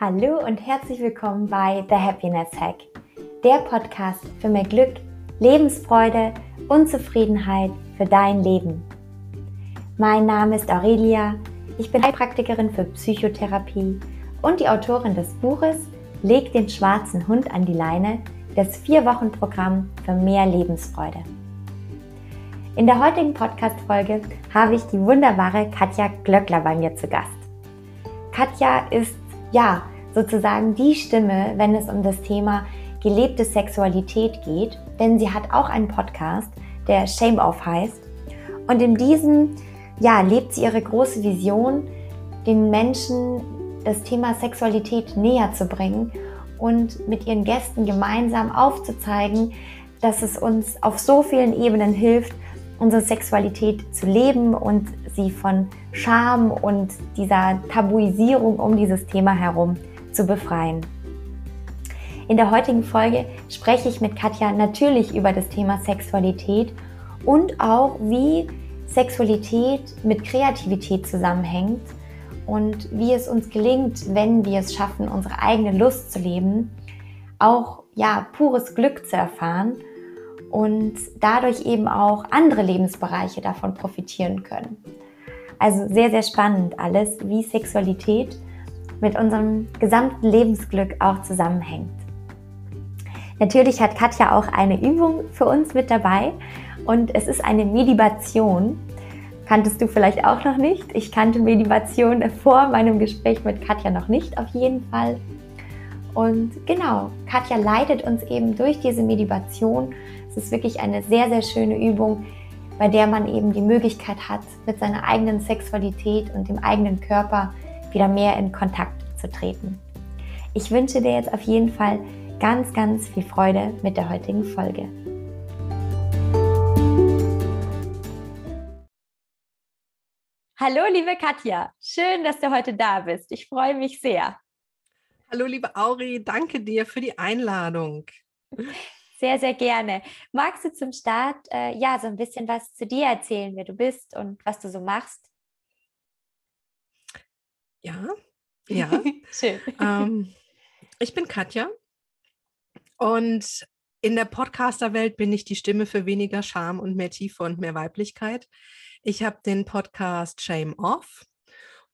Hallo und herzlich willkommen bei The Happiness Hack, der Podcast für mehr Glück, Lebensfreude und Zufriedenheit für dein Leben. Mein Name ist Aurelia, ich bin Heilpraktikerin für Psychotherapie und die Autorin des Buches Leg den schwarzen Hund an die Leine, das Vier-Wochen-Programm für mehr Lebensfreude. In der heutigen Podcast-Folge habe ich die wunderbare Katja Glöckler bei mir zu Gast. Katja ist ja, sozusagen die Stimme, wenn es um das Thema gelebte Sexualität geht, denn sie hat auch einen Podcast, der Shame Off heißt. Und in diesem, ja, lebt sie ihre große Vision, den Menschen das Thema Sexualität näher zu bringen und mit ihren Gästen gemeinsam aufzuzeigen, dass es uns auf so vielen Ebenen hilft, unsere Sexualität zu leben und sie von Scham und dieser Tabuisierung um dieses Thema herum zu befreien. In der heutigen Folge spreche ich mit Katja natürlich über das Thema Sexualität und auch wie Sexualität mit Kreativität zusammenhängt und wie es uns gelingt, wenn wir es schaffen, unsere eigene Lust zu leben, auch ja pures Glück zu erfahren und dadurch eben auch andere Lebensbereiche davon profitieren können. Also sehr, sehr spannend alles, wie Sexualität mit unserem gesamten Lebensglück auch zusammenhängt. Natürlich hat Katja auch eine Übung für uns mit dabei und es ist eine Medibation. Kanntest du vielleicht auch noch nicht? Ich kannte Medibation vor meinem Gespräch mit Katja noch nicht, auf jeden Fall. Und genau, Katja leitet uns eben durch diese Medibation. Es ist wirklich eine sehr, sehr schöne Übung, bei der man eben die Möglichkeit hat, mit seiner eigenen Sexualität und dem eigenen Körper wieder mehr in Kontakt zu treten. Ich wünsche dir jetzt auf jeden Fall ganz, ganz viel Freude mit der heutigen Folge. Hallo, liebe Katja, schön, dass du heute da bist. Ich freue mich sehr. Hallo, liebe Auri, danke dir für die Einladung. Sehr, sehr gerne. Magst du zum Start äh, ja so ein bisschen was zu dir erzählen, wer du bist und was du so machst? Ja, ja. Schön. Ähm, ich bin Katja und in der Podcaster-Welt bin ich die Stimme für weniger Scham und mehr Tiefe und mehr Weiblichkeit. Ich habe den Podcast Shame Off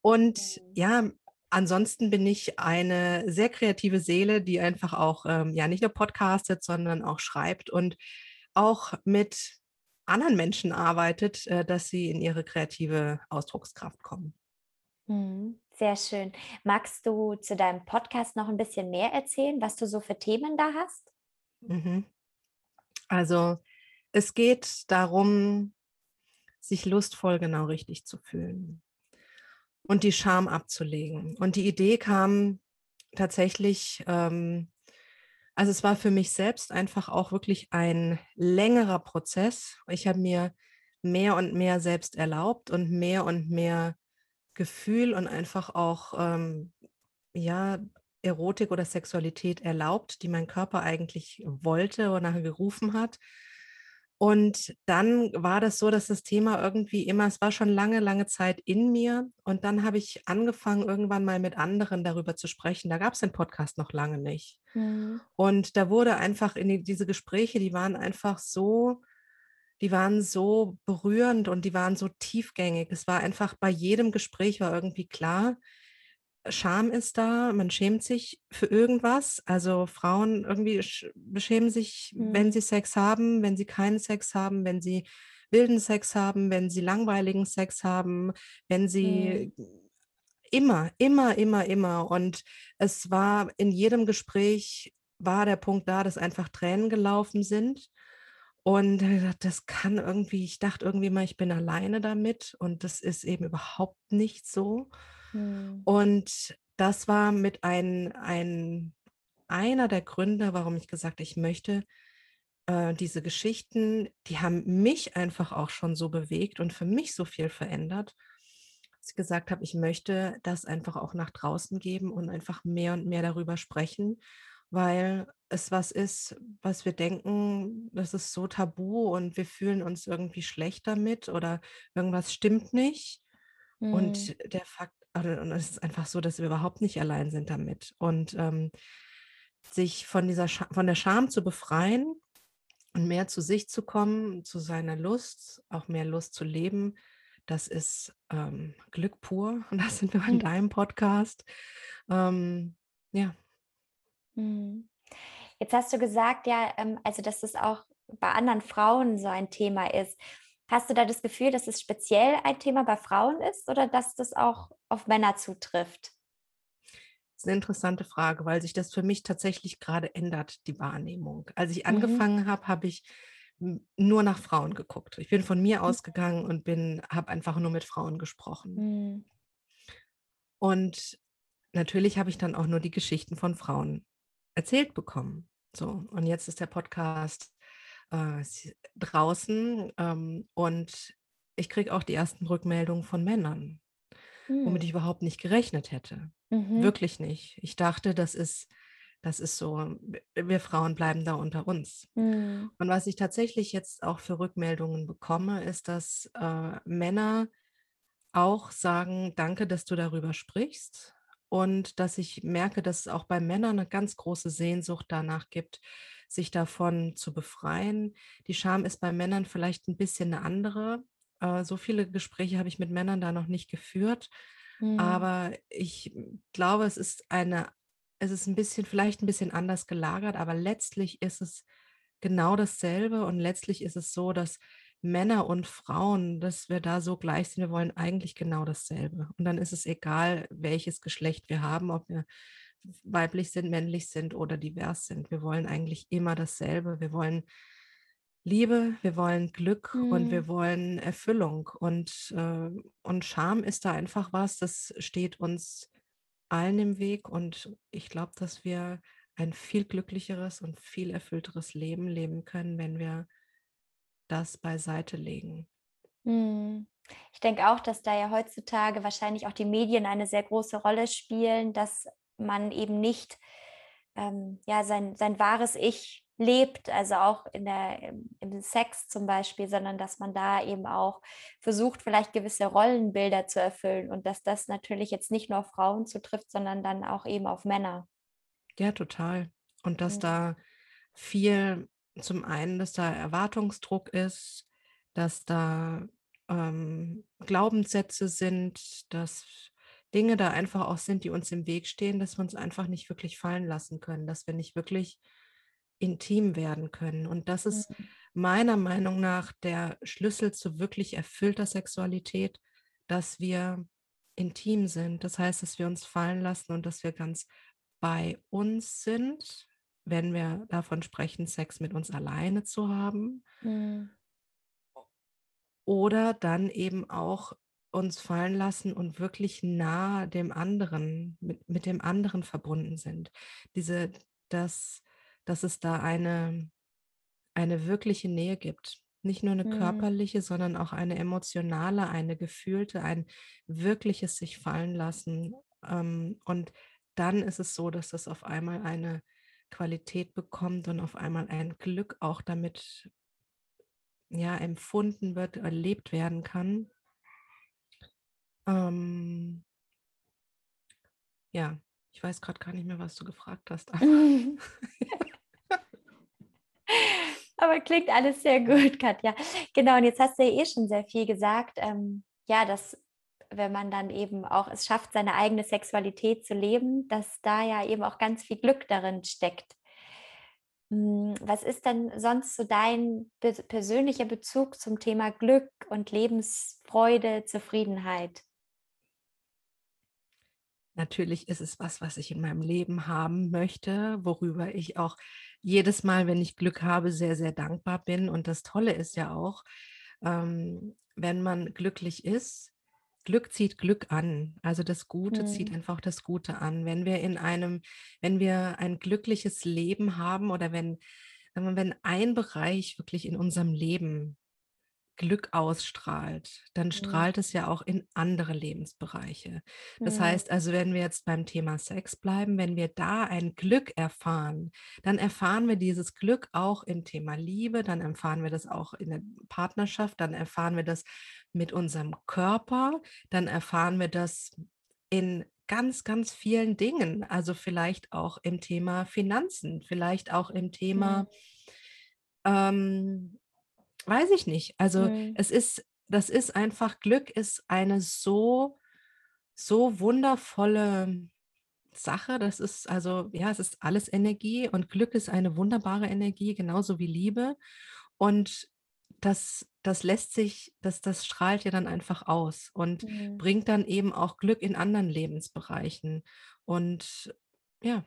und mhm. ja, ansonsten bin ich eine sehr kreative Seele, die einfach auch ähm, ja nicht nur podcastet, sondern auch schreibt und auch mit anderen Menschen arbeitet, äh, dass sie in ihre kreative Ausdruckskraft kommen. Mhm, sehr schön. Magst du zu deinem Podcast noch ein bisschen mehr erzählen, was du so für Themen da hast? Mhm. Also es geht darum, sich lustvoll genau richtig zu fühlen und die Scham abzulegen. Und die Idee kam tatsächlich, ähm, also es war für mich selbst einfach auch wirklich ein längerer Prozess. Ich habe mir mehr und mehr selbst erlaubt und mehr und mehr Gefühl und einfach auch, ähm, ja, Erotik oder Sexualität erlaubt, die mein Körper eigentlich wollte oder nachher gerufen hat. Und dann war das so, dass das Thema irgendwie immer, es war schon lange, lange Zeit in mir. Und dann habe ich angefangen, irgendwann mal mit anderen darüber zu sprechen. Da gab es den Podcast noch lange nicht. Mhm. Und da wurde einfach in die, diese Gespräche, die waren einfach so, die waren so berührend und die waren so tiefgängig. Es war einfach bei jedem Gespräch war irgendwie klar, Scham ist da, man schämt sich für irgendwas. Also Frauen irgendwie beschämen sich, mhm. wenn sie Sex haben, wenn sie keinen Sex haben, wenn sie wilden Sex haben, wenn sie langweiligen Sex haben, wenn sie mhm. immer, immer, immer, immer. Und es war in jedem Gespräch war der Punkt da, dass einfach Tränen gelaufen sind. Und das kann irgendwie, ich dachte irgendwie mal, ich bin alleine damit und das ist eben überhaupt nicht so. Mhm. Und das war mit ein, ein, einer der Gründe, warum ich gesagt habe, ich möchte äh, diese Geschichten, die haben mich einfach auch schon so bewegt und für mich so viel verändert, dass ich gesagt habe, ich möchte das einfach auch nach draußen geben und einfach mehr und mehr darüber sprechen, weil es was ist, was wir denken, das ist so tabu und wir fühlen uns irgendwie schlecht damit oder irgendwas stimmt nicht. Mhm. Und der Fakt und es ist einfach so, dass wir überhaupt nicht allein sind damit. Und ähm, sich von dieser Scha von der Scham zu befreien und mehr zu sich zu kommen, zu seiner Lust, auch mehr Lust zu leben, das ist ähm, Glück pur. Und das sind wir in mhm. deinem Podcast. Ähm, ja. Mhm. Jetzt hast du gesagt, ja, ähm, also dass es auch bei anderen Frauen so ein Thema ist. Hast du da das Gefühl, dass es speziell ein Thema bei Frauen ist oder dass das auch auf Männer zutrifft? Das ist eine interessante Frage, weil sich das für mich tatsächlich gerade ändert, die Wahrnehmung. Als ich mhm. angefangen habe, habe ich nur nach Frauen geguckt. Ich bin von mir mhm. ausgegangen und bin, habe einfach nur mit Frauen gesprochen. Mhm. Und natürlich habe ich dann auch nur die Geschichten von Frauen erzählt bekommen. So, und jetzt ist der Podcast äh, draußen ähm, und ich kriege auch die ersten Rückmeldungen von Männern, mhm. womit ich überhaupt nicht gerechnet hätte. Mhm. Wirklich nicht. Ich dachte, das ist, das ist so, wir Frauen bleiben da unter uns. Mhm. Und was ich tatsächlich jetzt auch für Rückmeldungen bekomme, ist, dass äh, Männer auch sagen, danke, dass du darüber sprichst. Und dass ich merke, dass es auch bei Männern eine ganz große Sehnsucht danach gibt, sich davon zu befreien. Die Scham ist bei Männern vielleicht ein bisschen eine andere. Äh, so viele Gespräche habe ich mit Männern da noch nicht geführt. Mhm. Aber ich glaube, es ist eine, es ist ein bisschen, vielleicht ein bisschen anders gelagert, aber letztlich ist es genau dasselbe und letztlich ist es so, dass Männer und Frauen, dass wir da so gleich sind, wir wollen eigentlich genau dasselbe. Und dann ist es egal, welches Geschlecht wir haben, ob wir weiblich sind, männlich sind oder divers sind. Wir wollen eigentlich immer dasselbe. Wir wollen Liebe, wir wollen Glück mhm. und wir mhm. wollen Erfüllung. Und, äh, und Scham ist da einfach was, das steht uns allen im Weg. Und ich glaube, dass wir ein viel glücklicheres und viel erfüllteres Leben leben können, wenn wir das beiseite legen. Mhm. Ich denke auch, dass da ja heutzutage wahrscheinlich auch die Medien eine sehr große Rolle spielen, dass man eben nicht ähm, ja, sein, sein wahres Ich lebt, also auch in der, im, im, Sex zum Beispiel, sondern dass man da eben auch versucht, vielleicht gewisse Rollenbilder zu erfüllen und dass das natürlich jetzt nicht nur auf Frauen zutrifft, sondern dann auch eben auf Männer. Ja, total. Und dass mhm. da viel, zum einen, dass da Erwartungsdruck ist, dass da ähm, Glaubenssätze sind, dass Dinge da einfach auch sind, die uns im Weg stehen, dass wir uns einfach nicht wirklich fallen lassen können, dass wir nicht wirklich intim werden können. Und das ist mhm. meiner Meinung nach der Schlüssel zu wirklich erfüllter Sexualität, dass wir intim sind. Das heißt, dass wir uns fallen lassen und dass wir ganz bei uns sind, wenn wir davon sprechen, Sex mit uns alleine zu haben. Mhm. Oder dann eben auch uns fallen lassen und wirklich nah dem anderen, mit, mit dem anderen verbunden sind. Diese, dass, dass es da eine, eine wirkliche Nähe gibt. Nicht nur eine mhm. körperliche, sondern auch eine emotionale, eine gefühlte, ein wirkliches sich fallen lassen. Ähm, und dann ist es so, dass das auf einmal eine Qualität bekommt und auf einmal ein Glück auch damit ja empfunden wird, erlebt werden kann, ähm, ja, ich weiß gerade gar nicht mehr, was du gefragt hast. Aber klingt alles sehr gut, Katja. Genau, und jetzt hast du ja eh schon sehr viel gesagt. Ähm, ja, dass wenn man dann eben auch es schafft, seine eigene Sexualität zu leben, dass da ja eben auch ganz viel Glück darin steckt. Hm, was ist denn sonst so dein persönlicher Bezug zum Thema Glück und Lebensfreude, Zufriedenheit? Natürlich ist es was, was ich in meinem Leben haben möchte, worüber ich auch jedes Mal, wenn ich Glück habe, sehr, sehr dankbar bin. Und das Tolle ist ja auch, ähm, wenn man glücklich ist, Glück zieht Glück an. Also das Gute hm. zieht einfach das Gute an. Wenn wir in einem, wenn wir ein glückliches Leben haben oder wenn, wenn ein Bereich wirklich in unserem Leben Glück ausstrahlt, dann mhm. strahlt es ja auch in andere Lebensbereiche. Das mhm. heißt also, wenn wir jetzt beim Thema Sex bleiben, wenn wir da ein Glück erfahren, dann erfahren wir dieses Glück auch im Thema Liebe, dann erfahren wir das auch in der Partnerschaft, dann erfahren wir das mit unserem Körper, dann erfahren wir das in ganz, ganz vielen Dingen. Also vielleicht auch im Thema Finanzen, vielleicht auch im Thema, mhm. ähm, weiß ich nicht. Also mhm. es ist, das ist einfach, Glück ist eine so, so wundervolle Sache. Das ist also, ja, es ist alles Energie und Glück ist eine wunderbare Energie, genauso wie Liebe. Und das, das lässt sich, das, das strahlt ja dann einfach aus und mhm. bringt dann eben auch Glück in anderen Lebensbereichen. Und ja.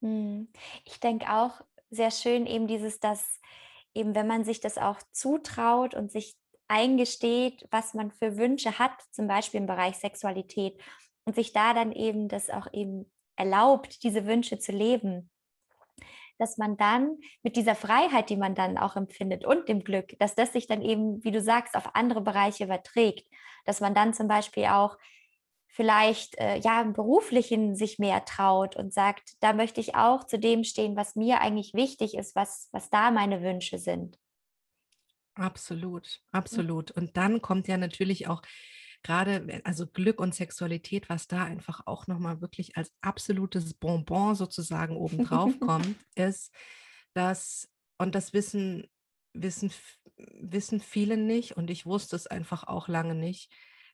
Mhm. Ich denke auch sehr schön eben dieses, dass eben, wenn man sich das auch zutraut und sich eingesteht, was man für Wünsche hat, zum Beispiel im Bereich Sexualität, und sich da dann eben das auch eben erlaubt, diese Wünsche zu leben, dass man dann mit dieser Freiheit, die man dann auch empfindet und dem Glück, dass das sich dann eben, wie du sagst, auf andere Bereiche überträgt, dass man dann zum Beispiel auch vielleicht äh, ja im beruflichen sich mehr traut und sagt, da möchte ich auch zu dem stehen, was mir eigentlich wichtig ist, was was da meine Wünsche sind. Absolut, absolut. Und dann kommt ja natürlich auch gerade, also Glück und Sexualität, was da einfach auch nochmal wirklich als absolutes Bonbon sozusagen obendrauf kommt, ist, dass, und das wissen, wissen, wissen viele nicht, und ich wusste es einfach auch lange nicht,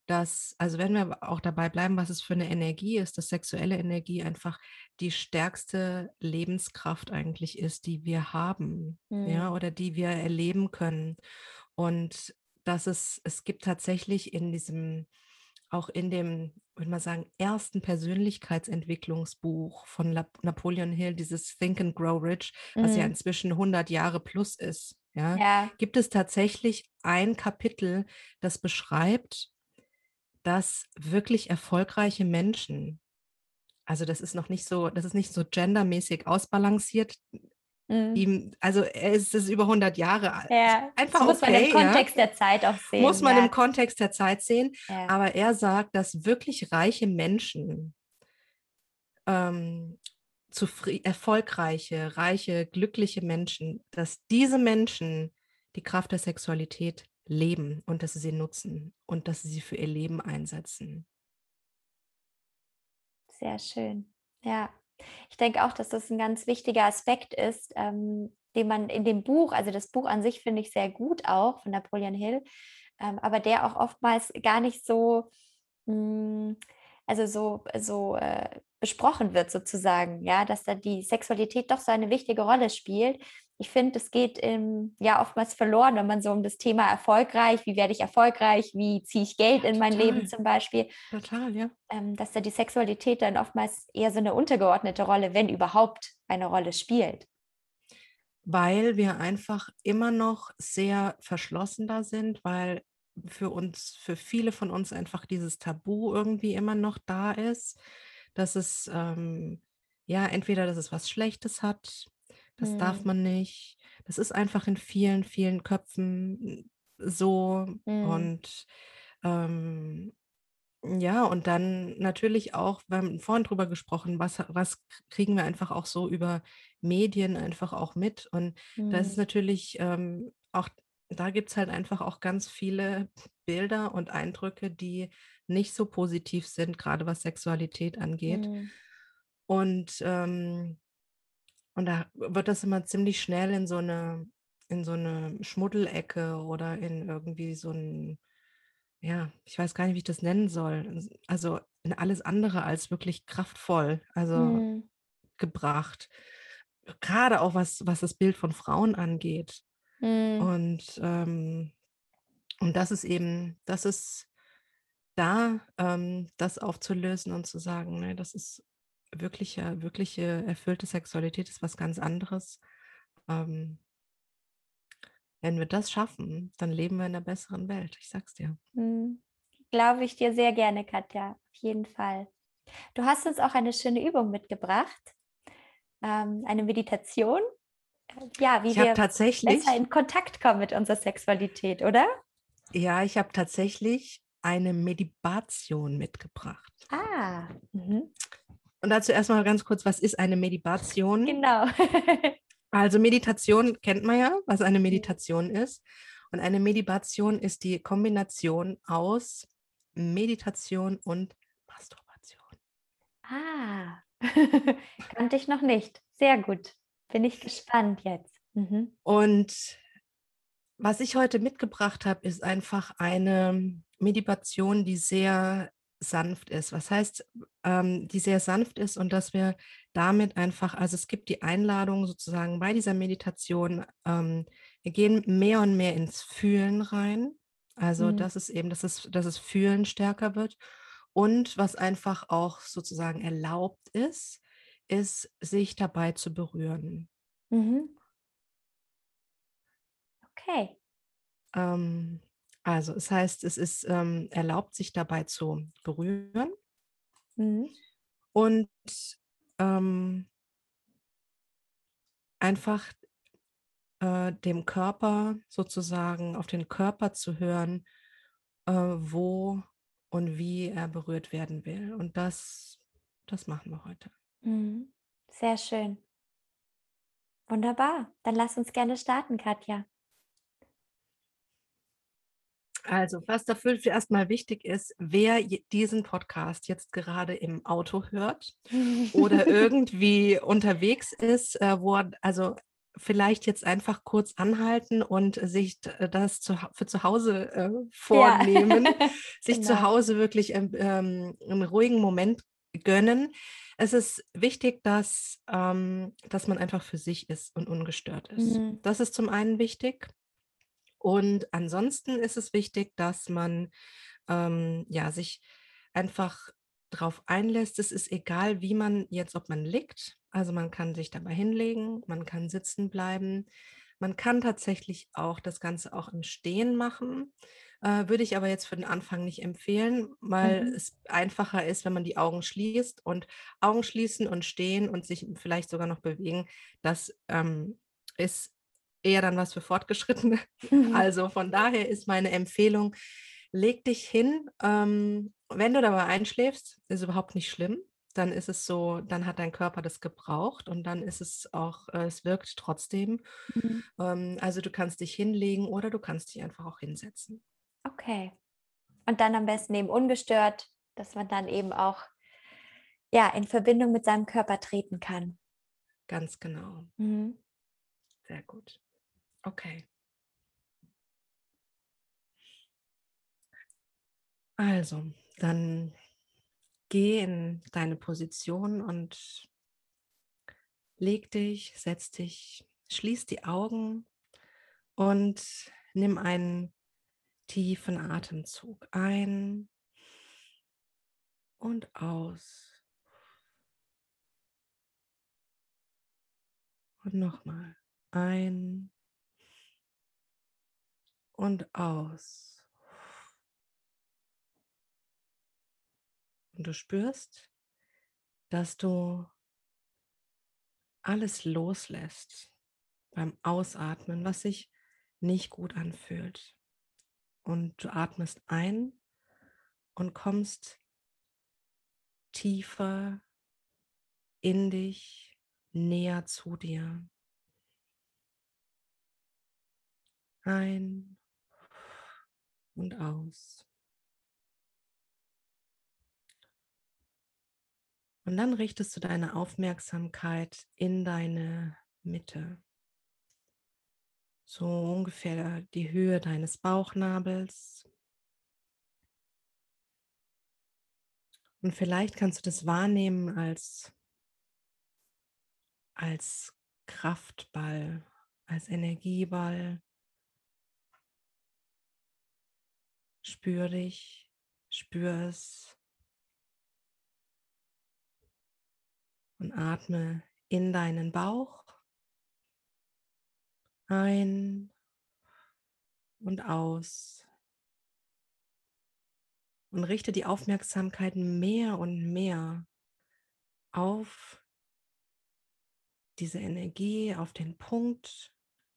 dass, also wenn wir auch dabei bleiben, was es für eine Energie ist, dass sexuelle Energie einfach die stärkste Lebenskraft eigentlich ist, die wir haben, mhm. ja, oder die wir erleben können. Und dass es, es gibt tatsächlich in diesem, auch in dem, würde man sagen, ersten Persönlichkeitsentwicklungsbuch von Napoleon Hill, dieses Think and Grow Rich, mhm. was ja mhm. inzwischen 100 Jahre plus ist, ja, ja, gibt es tatsächlich ein Kapitel, das beschreibt, dass wirklich erfolgreiche Menschen, also das ist noch nicht so, das ist nicht so gendermäßig ausbalanciert, Mhm. Ihm, also er ist es über 100 Jahre alt. Ja, Einfach muss okay, man im Kontext ja. der Zeit auch sehen. Muss man ja. im Kontext der Zeit sehen. Aber er sagt, dass wirklich reiche Menschen, ähm, erfolgreiche, reiche, glückliche Menschen, dass diese Menschen die Kraft der Sexualität leben und dass sie sie nutzen und dass sie sie für ihr Leben einsetzen. Sehr schön. Ja, ich denke auch, dass das ein ganz wichtiger Aspekt ist, ähm, den man in dem Buch, also das Buch an sich finde ich sehr gut auch von Napoleon Hill, ähm, aber der auch oftmals gar nicht so, mh, hm, also so, so äh, besprochen wird sozusagen, ja, dass da die Sexualität doch so eine wichtige Rolle spielt. Ich finde, es geht im, ja oftmals verloren, wenn man so um das Thema erfolgreich, wie werde ich erfolgreich, wie ziehe ich Geld in mein Total. Leben zum Beispiel. Total, ja. Ähm, dass da die Sexualität dann oftmals eher so eine untergeordnete Rolle, wenn überhaupt, eine Rolle spielt. Weil wir einfach immer noch sehr verschlossen da sind, weil für uns, für viele von uns einfach dieses Tabu irgendwie immer noch da ist dass es ähm, ja entweder, dass es was Schlechtes hat, das mhm. darf man nicht. Das ist einfach in vielen, vielen Köpfen so mhm. und ähm, ja, und dann natürlich auch, wir haben vorhin drüber gesprochen, was, was kriegen wir einfach auch so über Medien einfach auch mit. Und mhm. da ist mhm. natürlich ähm, auch, da gibt es halt einfach auch ganz viele Bilder und Eindrücke, die nicht so positiv sind, gerade was Sexualität angeht. Mhm. Und, ähm, und da wird das immer ziemlich schnell in so eine, in so eine Schmuddelecke oder in irgendwie so ein, ja, ich weiß gar nicht, wie ich das nennen soll. Also in alles andere als wirklich kraftvoll, also mhm. gebracht. Gerade auch was, was das Bild von Frauen angeht. Mhm. Und, ähm, und das ist eben, das ist da ähm, das aufzulösen und zu sagen, ne, das ist wirkliche, wirkliche erfüllte Sexualität ist was ganz anderes. Ähm, wenn wir das schaffen, dann leben wir in einer besseren Welt. Ich sag's dir. Mhm. Glaube ich dir sehr gerne, Katja. Auf jeden Fall. Du hast uns auch eine schöne Übung mitgebracht, ähm, eine Meditation. Ja, wie ich wir tatsächlich, besser in Kontakt kommen mit unserer Sexualität, oder? Ja, ich habe tatsächlich eine Medibation mitgebracht. Ah. Mhm. Und dazu erstmal ganz kurz, was ist eine Medibation? Genau. also Meditation kennt man ja, was eine Meditation ist. Und eine Medibation ist die Kombination aus Meditation und Masturbation. Ah, kannte ich noch nicht. Sehr gut. Bin ich gespannt jetzt. Mhm. Und was ich heute mitgebracht habe, ist einfach eine Meditation, die sehr sanft ist. Was heißt, ähm, die sehr sanft ist und dass wir damit einfach, also es gibt die Einladung sozusagen bei dieser Meditation, ähm, wir gehen mehr und mehr ins Fühlen rein. Also mhm. das ist eben, dass es, dass es Fühlen stärker wird. Und was einfach auch sozusagen erlaubt ist, ist, sich dabei zu berühren. Mhm. Okay. Ähm, also es heißt, es ist ähm, erlaubt, sich dabei zu berühren mhm. und ähm, einfach äh, dem Körper sozusagen auf den Körper zu hören, äh, wo und wie er berührt werden will. Und das, das machen wir heute. Mhm. Sehr schön. Wunderbar. Dann lass uns gerne starten, Katja. Also, was dafür erstmal wichtig ist, wer diesen Podcast jetzt gerade im Auto hört oder irgendwie unterwegs ist, äh, wo also vielleicht jetzt einfach kurz anhalten und sich äh, das zu, für zu Hause äh, vornehmen, ja. sich genau. zu Hause wirklich ähm, ähm, einen ruhigen Moment gönnen. Es ist wichtig, dass, ähm, dass man einfach für sich ist und ungestört ist. Mhm. Das ist zum einen wichtig. Und ansonsten ist es wichtig, dass man ähm, ja, sich einfach darauf einlässt. Es ist egal, wie man jetzt, ob man liegt, also man kann sich dabei hinlegen, man kann sitzen bleiben, man kann tatsächlich auch das Ganze auch im Stehen machen. Äh, würde ich aber jetzt für den Anfang nicht empfehlen, weil mhm. es einfacher ist, wenn man die Augen schließt und Augen schließen und stehen und sich vielleicht sogar noch bewegen. Das ähm, ist eher dann was für Fortgeschrittene. Mhm. Also von daher ist meine Empfehlung, leg dich hin. Ähm, wenn du dabei einschläfst, ist überhaupt nicht schlimm. Dann ist es so, dann hat dein Körper das gebraucht und dann ist es auch, äh, es wirkt trotzdem. Mhm. Ähm, also du kannst dich hinlegen oder du kannst dich einfach auch hinsetzen. Okay. Und dann am besten eben ungestört, dass man dann eben auch ja, in Verbindung mit seinem Körper treten kann. Ganz genau. Mhm. Sehr gut. Okay. Also, dann geh in deine Position und leg dich, setz dich, schließ die Augen und nimm einen tiefen Atemzug ein und aus. Und nochmal ein und aus. Und du spürst, dass du alles loslässt beim Ausatmen, was sich nicht gut anfühlt. Und du atmest ein und kommst tiefer in dich, näher zu dir. Ein und aus. Und dann richtest du deine Aufmerksamkeit in deine Mitte. So ungefähr die Höhe deines Bauchnabels. Und vielleicht kannst du das wahrnehmen als, als Kraftball, als Energieball, Spür dich, spür es. Und atme in deinen Bauch. Ein und aus. Und richte die Aufmerksamkeit mehr und mehr auf diese Energie, auf den Punkt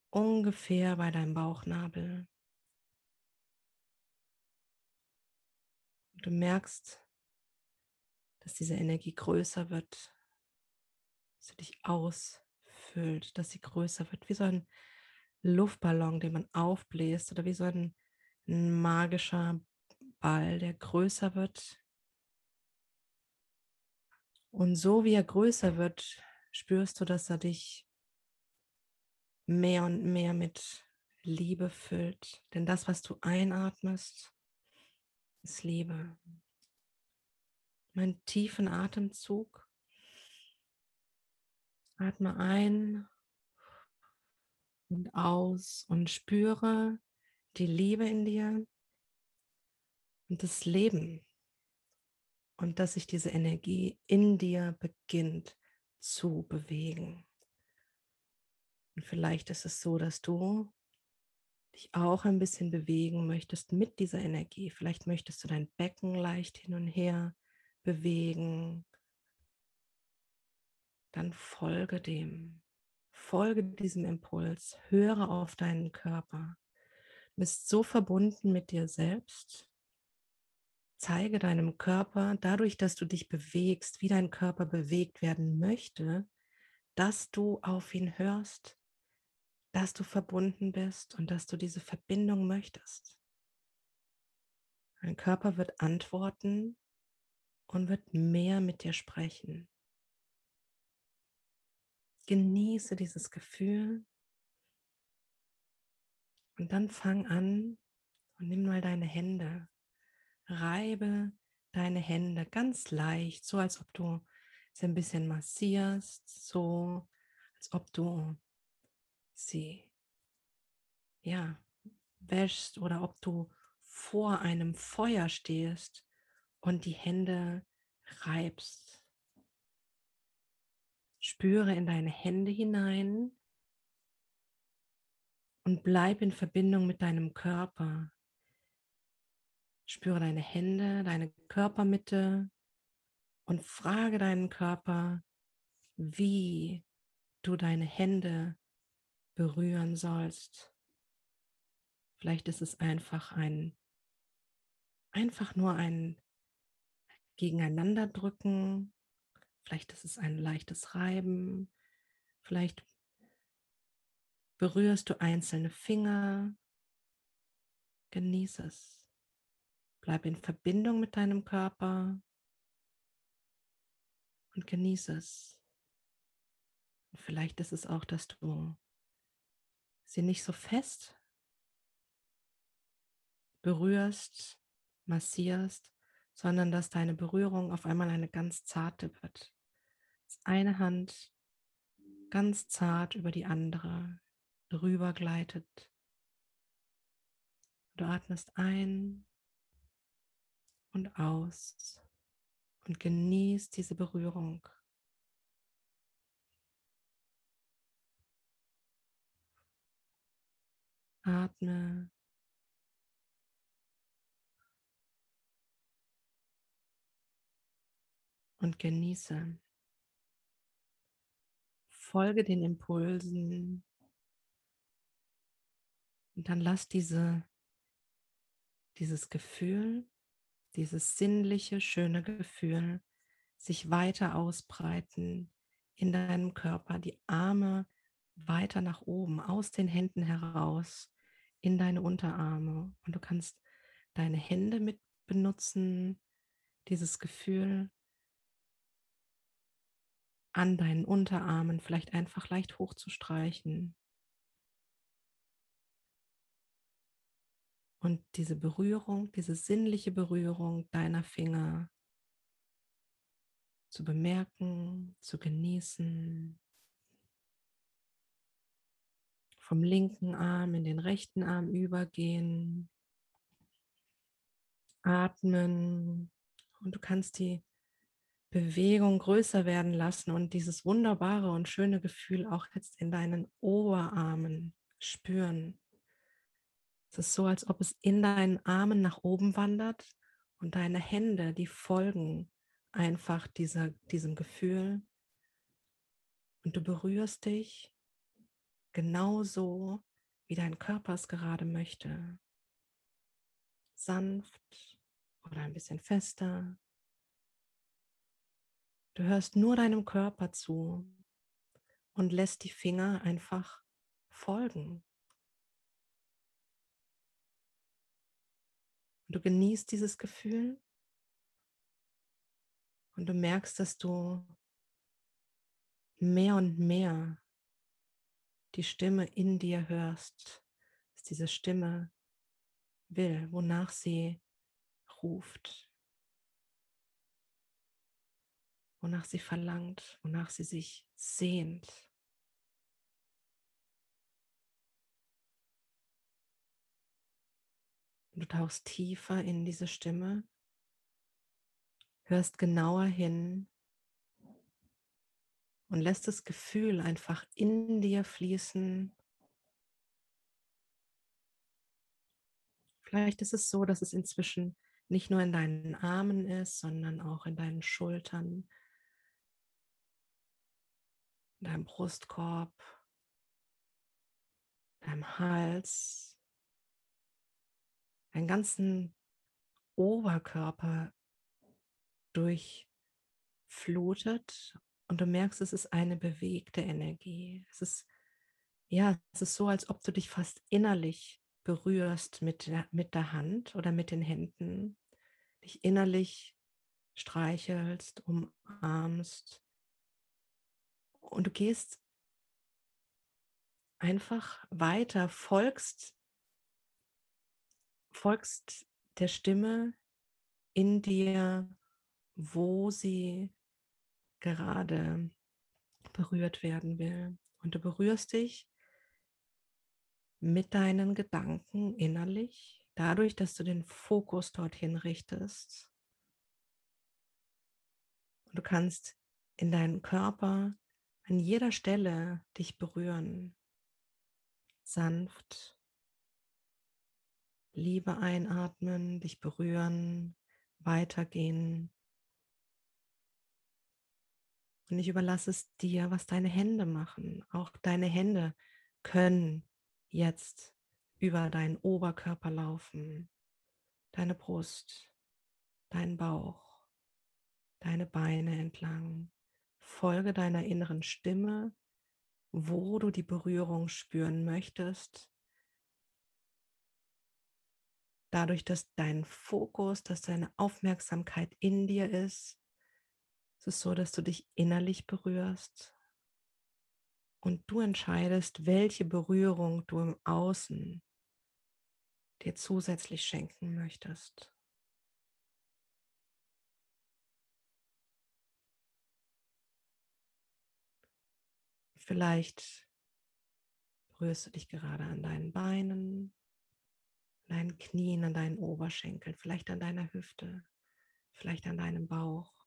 ungefähr bei deinem Bauchnabel. Du merkst, dass diese Energie größer wird, dass sie dich ausfüllt, dass sie größer wird, wie so ein Luftballon, den man aufbläst oder wie so ein, ein magischer Ball, der größer wird Und so wie er größer wird, spürst du, dass er dich mehr und mehr mit Liebe füllt. Denn das, was du einatmest, ist Liebe. Mein tiefen Atemzug. Atme ein und aus und spüre die Liebe in dir und das Leben und dass sich diese Energie in dir beginnt zu bewegen. Und vielleicht ist es so, dass du dich auch ein bisschen bewegen möchtest mit dieser Energie. Vielleicht möchtest du dein Becken leicht hin und her bewegen. Dann folge dem. Folge diesem Impuls. Höre auf deinen Körper. Du bist so verbunden mit dir selbst, zeige deinem Körper, dadurch, dass du dich bewegst, wie dein Körper bewegt werden möchte, dass du auf ihn hörst, dass du verbunden bist und dass du diese Verbindung möchtest. Dein Körper wird antworten und wird mehr mit dir sprechen. Genieße dieses Gefühl und dann fang an und nimm mal deine Hände reibe deine Hände ganz leicht, so als ob du sie ein bisschen massierst, so als ob du sie ja wäschst oder ob du vor einem Feuer stehst und die Hände reibst. Spüre in deine Hände hinein und bleib in Verbindung mit deinem Körper. Spüre deine Hände, deine Körpermitte und frage deinen Körper, wie du deine Hände berühren sollst. Vielleicht ist es einfach ein, einfach nur ein Gegeneinanderdrücken. Vielleicht ist es ein leichtes Reiben. Vielleicht berührst du einzelne Finger. Genieße es. Bleib in Verbindung mit deinem Körper und genieße es. Und vielleicht ist es auch, dass du sie nicht so fest berührst, massierst, sondern dass deine Berührung auf einmal eine ganz zarte wird. Eine Hand ganz zart über die andere drüber gleitet. Du atmest ein und aus und genieß diese Berührung. Atme. Und genieße. Folge den Impulsen. Und dann lass diese, dieses Gefühl dieses sinnliche, schöne Gefühl sich weiter ausbreiten in deinem Körper, die Arme weiter nach oben, aus den Händen heraus, in deine Unterarme. Und du kannst deine Hände mit benutzen, dieses Gefühl an deinen Unterarmen vielleicht einfach leicht hochzustreichen. Und diese Berührung, diese sinnliche Berührung deiner Finger zu bemerken, zu genießen. Vom linken Arm in den rechten Arm übergehen. Atmen. Und du kannst die Bewegung größer werden lassen und dieses wunderbare und schöne Gefühl auch jetzt in deinen Oberarmen spüren. Es ist so, als ob es in deinen Armen nach oben wandert und deine Hände, die folgen einfach dieser, diesem Gefühl. Und du berührst dich genauso, wie dein Körper es gerade möchte. Sanft oder ein bisschen fester. Du hörst nur deinem Körper zu und lässt die Finger einfach folgen. Und du genießt dieses Gefühl. Und du merkst, dass du mehr und mehr die Stimme in dir hörst, dass diese Stimme will, wonach sie ruft, wonach sie verlangt, wonach sie sich sehnt. Du tauchst tiefer in diese Stimme, hörst genauer hin und lässt das Gefühl einfach in dir fließen. Vielleicht ist es so, dass es inzwischen nicht nur in deinen Armen ist, sondern auch in deinen Schultern, in deinem Brustkorb, deinem Hals, deinen ganzen Oberkörper durchflutet und du merkst, es ist eine bewegte Energie. Es ist, ja, es ist so, als ob du dich fast innerlich berührst mit der, mit der Hand oder mit den Händen, dich innerlich streichelst, umarmst und du gehst einfach weiter, folgst, folgst der Stimme in dir, wo sie gerade berührt werden will. Und du berührst dich mit deinen Gedanken innerlich, dadurch, dass du den Fokus dorthin richtest. Und du kannst in deinen Körper an jeder Stelle dich berühren, sanft, Liebe einatmen, dich berühren, weitergehen, und ich überlasse es dir, was deine Hände machen. Auch deine Hände können jetzt über deinen Oberkörper laufen, deine Brust, deinen Bauch, deine Beine entlang. Folge deiner inneren Stimme, wo du die Berührung spüren möchtest. Dadurch, dass dein Fokus, dass deine Aufmerksamkeit in dir ist, es ist so, dass du dich innerlich berührst und du entscheidest, welche Berührung du im Außen dir zusätzlich schenken möchtest. Vielleicht berührst du dich gerade an deinen Beinen, an deinen Knien, an deinen Oberschenkeln, vielleicht an deiner Hüfte, vielleicht an deinem Bauch.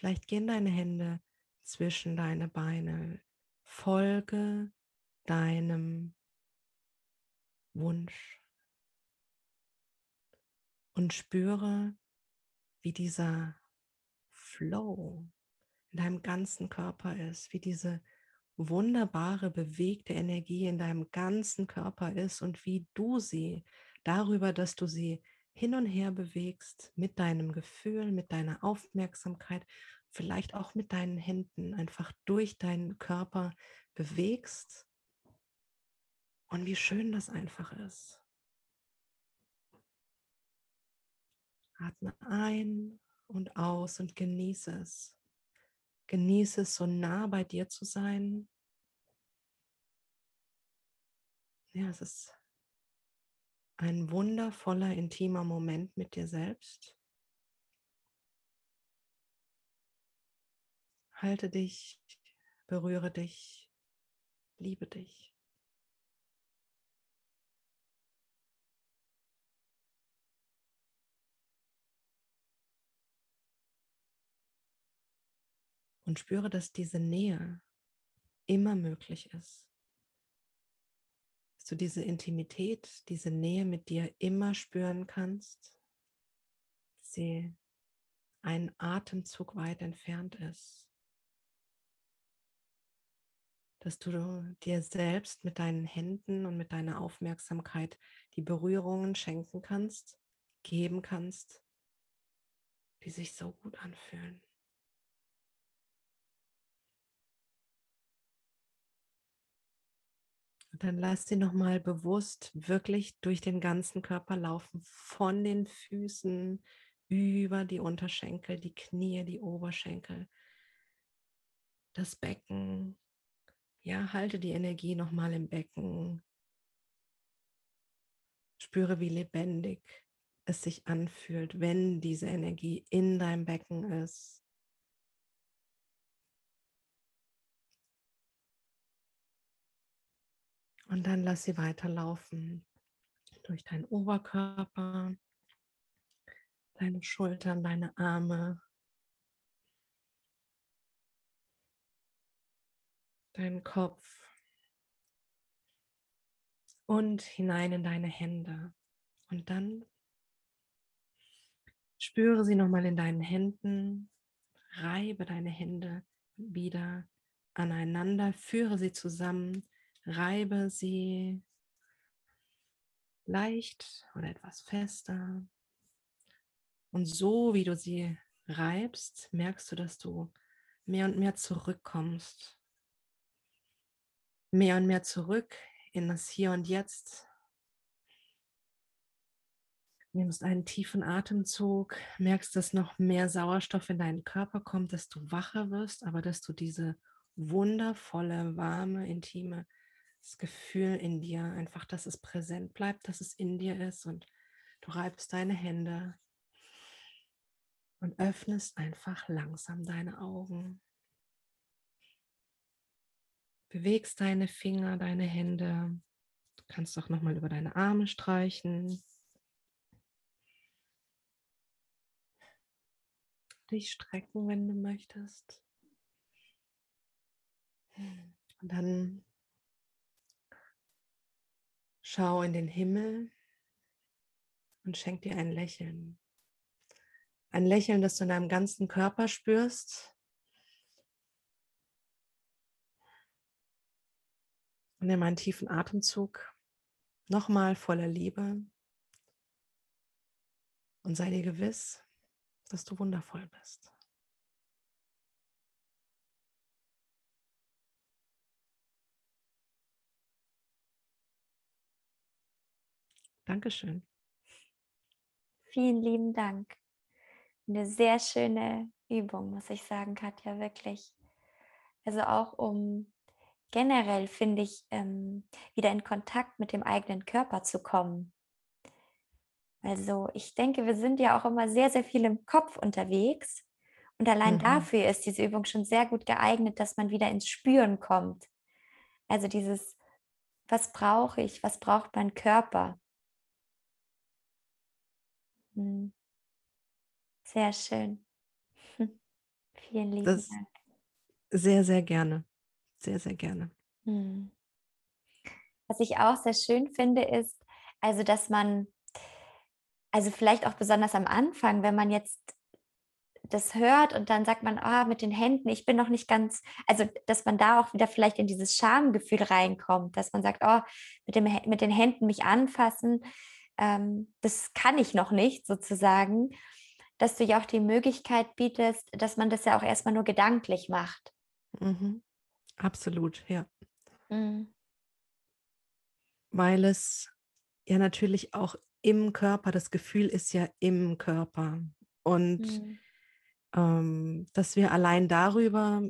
Vielleicht gehen deine Hände zwischen deine Beine. Folge deinem Wunsch und spüre, wie dieser Flow in deinem ganzen Körper ist, wie diese wunderbare, bewegte Energie in deinem ganzen Körper ist und wie du sie darüber, dass du sie hin und her bewegst mit deinem Gefühl, mit deiner Aufmerksamkeit, vielleicht auch mit deinen Händen einfach durch deinen Körper bewegst und wie schön das einfach ist. Atme ein und aus und genieße es. Genieße es, so nah bei dir zu sein. Ja, es ist ein wundervoller, intimer Moment mit dir selbst. Halte dich, berühre dich, liebe dich. Und spüre, dass diese Nähe immer möglich ist du diese Intimität, diese Nähe mit dir immer spüren kannst, sie einen Atemzug weit entfernt ist. Dass du dir selbst mit deinen Händen und mit deiner Aufmerksamkeit die Berührungen schenken kannst, geben kannst, die sich so gut anfühlen. Dann lass sie nochmal bewusst wirklich durch den ganzen Körper laufen, von den Füßen über die Unterschenkel, die Knie, die Oberschenkel, das Becken. Ja, halte die Energie nochmal im Becken. Spüre, wie lebendig es sich anfühlt, wenn diese Energie in deinem Becken ist. Und dann lass sie weiterlaufen durch deinen Oberkörper, deine Schultern, deine Arme, deinen Kopf. Und hinein in deine Hände. Und dann spüre sie nochmal in deinen Händen, reibe deine Hände wieder aneinander, führe sie zusammen reibe sie leicht oder etwas fester. Und so wie du sie reibst, merkst du, dass du mehr und mehr zurückkommst. Mehr und mehr zurück in das Hier und Jetzt. Nimmst einen tiefen Atemzug, merkst, dass noch mehr Sauerstoff in deinen Körper kommt, dass du wacher wirst, aber dass du diese wundervolle, warme, intime das Gefühl in dir, einfach, dass es präsent bleibt, dass es in dir ist und du reibst deine Hände und öffnest einfach langsam deine Augen. Bewegst deine Finger, deine Hände. Du kannst auch nochmal über deine Arme streichen. Dich strecken, wenn du möchtest. Und dann Schau in den Himmel und schenk dir ein Lächeln. Ein Lächeln, das du in deinem ganzen Körper spürst. Und nimm einen tiefen Atemzug, nochmal voller Liebe. Und sei dir gewiss, dass du wundervoll bist. Dankeschön. Vielen lieben Dank. Eine sehr schöne Übung, muss ich sagen, Katja, wirklich. Also auch um generell, finde ich, ähm, wieder in Kontakt mit dem eigenen Körper zu kommen. Also ich denke, wir sind ja auch immer sehr, sehr viel im Kopf unterwegs. Und allein mhm. dafür ist diese Übung schon sehr gut geeignet, dass man wieder ins Spüren kommt. Also dieses, was brauche ich, was braucht mein Körper? Hm. Sehr schön. Vielen lieben das Dank. Sehr, sehr gerne. Sehr, sehr gerne. Hm. Was ich auch sehr schön finde, ist, also, dass man, also vielleicht auch besonders am Anfang, wenn man jetzt das hört und dann sagt man, ah, mit den Händen, ich bin noch nicht ganz, also dass man da auch wieder vielleicht in dieses Schamgefühl reinkommt, dass man sagt, oh, mit, dem, mit den Händen mich anfassen, ähm, das kann ich noch nicht sozusagen, dass du ja auch die Möglichkeit bietest, dass man das ja auch erstmal nur gedanklich macht. Mhm. Absolut, ja. Mhm. Weil es ja natürlich auch im Körper, das Gefühl ist ja im Körper. Und mhm. ähm, dass wir allein darüber,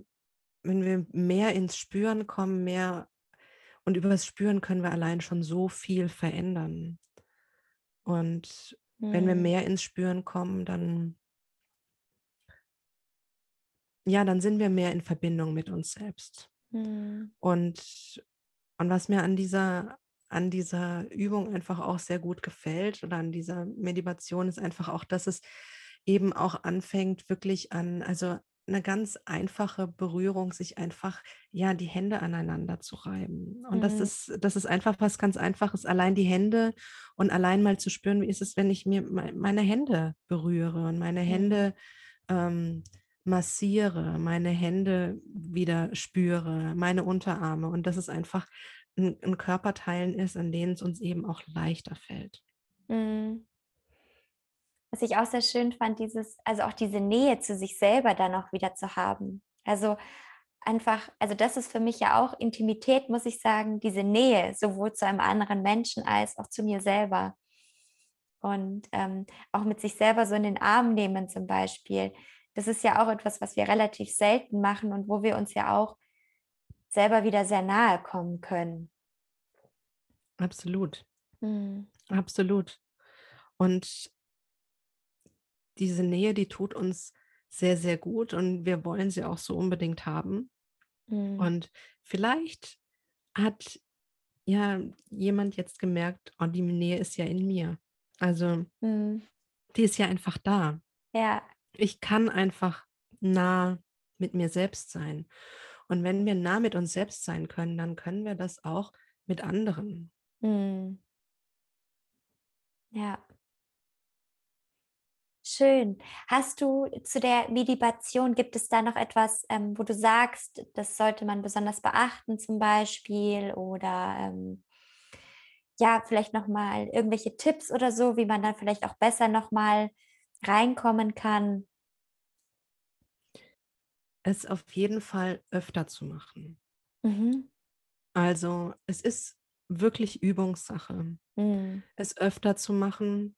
wenn wir mehr ins Spüren kommen, mehr und über das Spüren können wir allein schon so viel verändern. Und mhm. wenn wir mhm. mehr ins Spüren kommen, dann ja, dann sind wir mehr in Verbindung mit uns selbst. Mhm. Und, und was mir an dieser, an dieser Übung einfach auch sehr gut gefällt oder an dieser Meditation ist einfach auch, dass es eben auch anfängt, wirklich an, also eine ganz einfache Berührung, sich einfach ja die Hände aneinander zu reiben. Und mhm. das ist, das ist einfach was ganz Einfaches, allein die Hände und allein mal zu spüren, wie ist es, wenn ich mir meine Hände berühre und meine Hände ähm, massiere, meine Hände wieder spüre, meine Unterarme. Und dass es einfach ein, ein Körperteilen ist, an denen es uns eben auch leichter fällt. Mhm was ich auch sehr schön fand, dieses, also auch diese Nähe zu sich selber dann auch wieder zu haben. Also einfach, also das ist für mich ja auch Intimität, muss ich sagen, diese Nähe sowohl zu einem anderen Menschen als auch zu mir selber. und ähm, auch mit sich selber so in den Arm nehmen zum Beispiel. Das ist ja auch etwas, was wir relativ selten machen und wo wir uns ja auch selber wieder sehr nahe kommen können. Absolut. Mhm. Absolut. Und diese Nähe, die tut uns sehr, sehr gut und wir wollen sie auch so unbedingt haben. Mhm. Und vielleicht hat ja jemand jetzt gemerkt, oh, die Nähe ist ja in mir. Also mhm. die ist ja einfach da. Ja. Ich kann einfach nah mit mir selbst sein. Und wenn wir nah mit uns selbst sein können, dann können wir das auch mit anderen. Mhm. Ja. Schön. Hast du zu der Meditation, gibt es da noch etwas, ähm, wo du sagst, das sollte man besonders beachten zum Beispiel oder ähm, ja, vielleicht nochmal irgendwelche Tipps oder so, wie man dann vielleicht auch besser nochmal reinkommen kann? Es auf jeden Fall öfter zu machen. Mhm. Also es ist wirklich Übungssache, mhm. es öfter zu machen,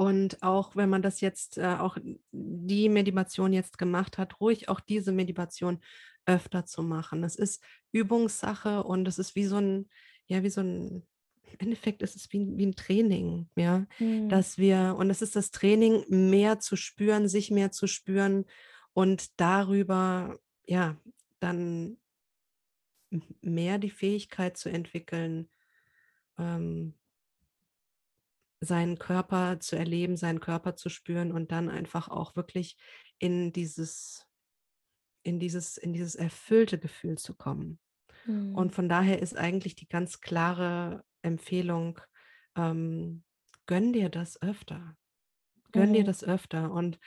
und auch wenn man das jetzt, äh, auch die Meditation jetzt gemacht hat, ruhig auch diese Meditation öfter zu machen. Das ist Übungssache und es ist wie so ein, ja, wie so ein, im Endeffekt ist es wie, wie ein Training, ja, mhm. dass wir, und es ist das Training, mehr zu spüren, sich mehr zu spüren und darüber, ja, dann mehr die Fähigkeit zu entwickeln, ähm, seinen Körper zu erleben, seinen Körper zu spüren und dann einfach auch wirklich in dieses, in dieses, in dieses erfüllte Gefühl zu kommen. Mhm. Und von daher ist eigentlich die ganz klare Empfehlung, ähm, gönn dir das öfter. Gönn mhm. dir das öfter und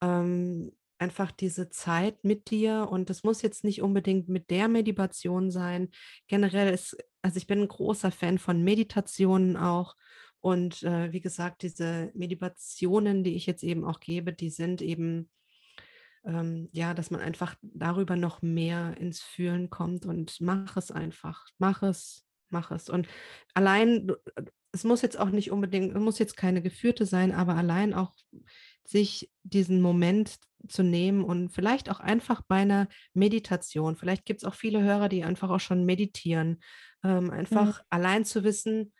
ähm, einfach diese Zeit mit dir und das muss jetzt nicht unbedingt mit der Meditation sein. Generell ist, also ich bin ein großer Fan von Meditationen auch und äh, wie gesagt, diese Meditationen, die ich jetzt eben auch gebe, die sind eben, ähm, ja, dass man einfach darüber noch mehr ins Fühlen kommt und mach es einfach, mach es, mach es. Und allein, äh, es muss jetzt auch nicht unbedingt, es muss jetzt keine geführte sein, aber allein auch sich diesen Moment zu nehmen und vielleicht auch einfach bei einer Meditation, vielleicht gibt es auch viele Hörer, die einfach auch schon meditieren, ähm, mhm. einfach mhm. allein zu wissen,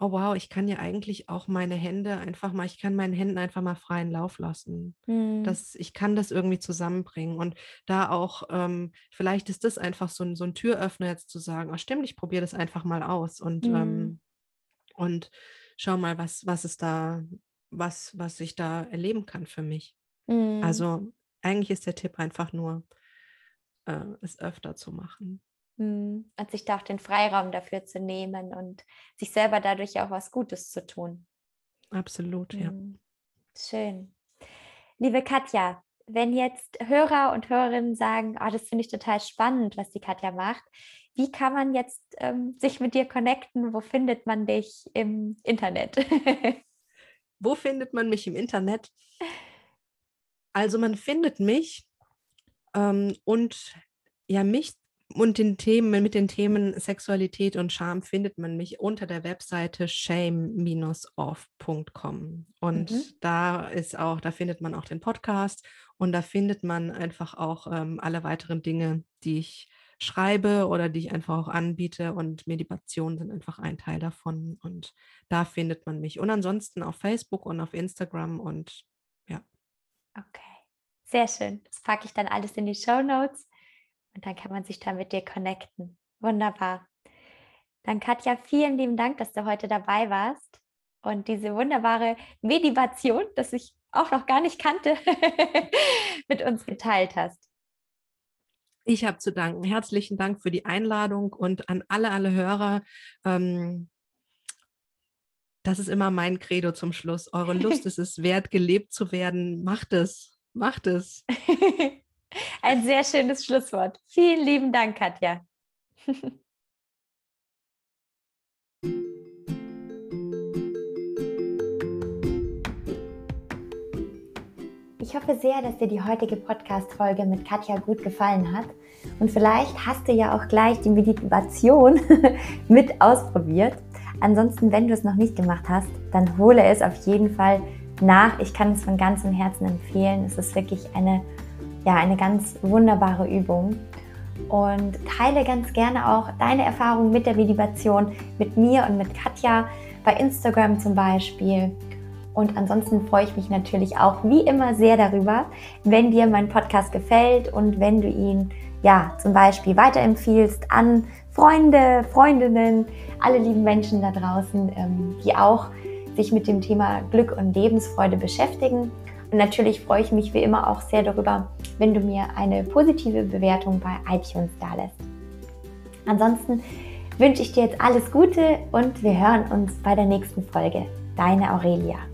oh wow, ich kann ja eigentlich auch meine Hände einfach mal, ich kann meinen Händen einfach mal freien Lauf lassen. Mhm. Das, ich kann das irgendwie zusammenbringen. Und da auch, ähm, vielleicht ist das einfach so ein, so ein Türöffner jetzt zu sagen, oh stimmt, ich probiere das einfach mal aus und, mhm. ähm, und schau mal, was, was ist da, was, was ich da erleben kann für mich. Mhm. Also eigentlich ist der Tipp einfach nur, äh, es öfter zu machen. Mhm. Und sich da auch den Freiraum dafür zu nehmen und sich selber dadurch auch was Gutes zu tun. Absolut, ja. Mhm. Schön. Liebe Katja, wenn jetzt Hörer und Hörerinnen sagen, oh, das finde ich total spannend, was die Katja macht, wie kann man jetzt ähm, sich mit dir connecten? Wo findet man dich im Internet? Wo findet man mich im Internet? Also man findet mich ähm, und ja, mich und den Themen, mit den Themen Sexualität und Scham findet man mich unter der Webseite shame-off.com. Und mhm. da ist auch, da findet man auch den Podcast und da findet man einfach auch ähm, alle weiteren Dinge, die ich schreibe oder die ich einfach auch anbiete. Und Meditationen sind einfach ein Teil davon. Und da findet man mich. Und ansonsten auf Facebook und auf Instagram und ja. Okay. Sehr schön. Das packe ich dann alles in die Show Notes. Und dann kann man sich da mit dir connecten. Wunderbar. Dann Katja, vielen lieben Dank, dass du heute dabei warst und diese wunderbare Meditation, das ich auch noch gar nicht kannte, mit uns geteilt hast. Ich habe zu danken. Herzlichen Dank für die Einladung und an alle, alle Hörer. Ähm, das ist immer mein Credo zum Schluss. Eure Lust ist es wert, gelebt zu werden. Macht es. Macht es. Ein sehr schönes Schlusswort. Vielen lieben Dank, Katja. Ich hoffe sehr, dass dir die heutige Podcast-Folge mit Katja gut gefallen hat. Und vielleicht hast du ja auch gleich die Meditation mit ausprobiert. Ansonsten, wenn du es noch nicht gemacht hast, dann hole es auf jeden Fall nach. Ich kann es von ganzem Herzen empfehlen. Es ist wirklich eine, ja, eine ganz wunderbare Übung. Und teile ganz gerne auch deine Erfahrungen mit der Meditation mit mir und mit Katja bei Instagram zum Beispiel. Und ansonsten freue ich mich natürlich auch wie immer sehr darüber, wenn dir mein Podcast gefällt und wenn du ihn ja zum Beispiel weiterempfiehlst an Freunde, Freundinnen, alle lieben Menschen da draußen, ähm, die auch sich mit dem Thema Glück und Lebensfreude beschäftigen. Und natürlich freue ich mich wie immer auch sehr darüber, wenn du mir eine positive Bewertung bei iTunes da lässt. Ansonsten wünsche ich dir jetzt alles Gute und wir hören uns bei der nächsten Folge. Deine Aurelia.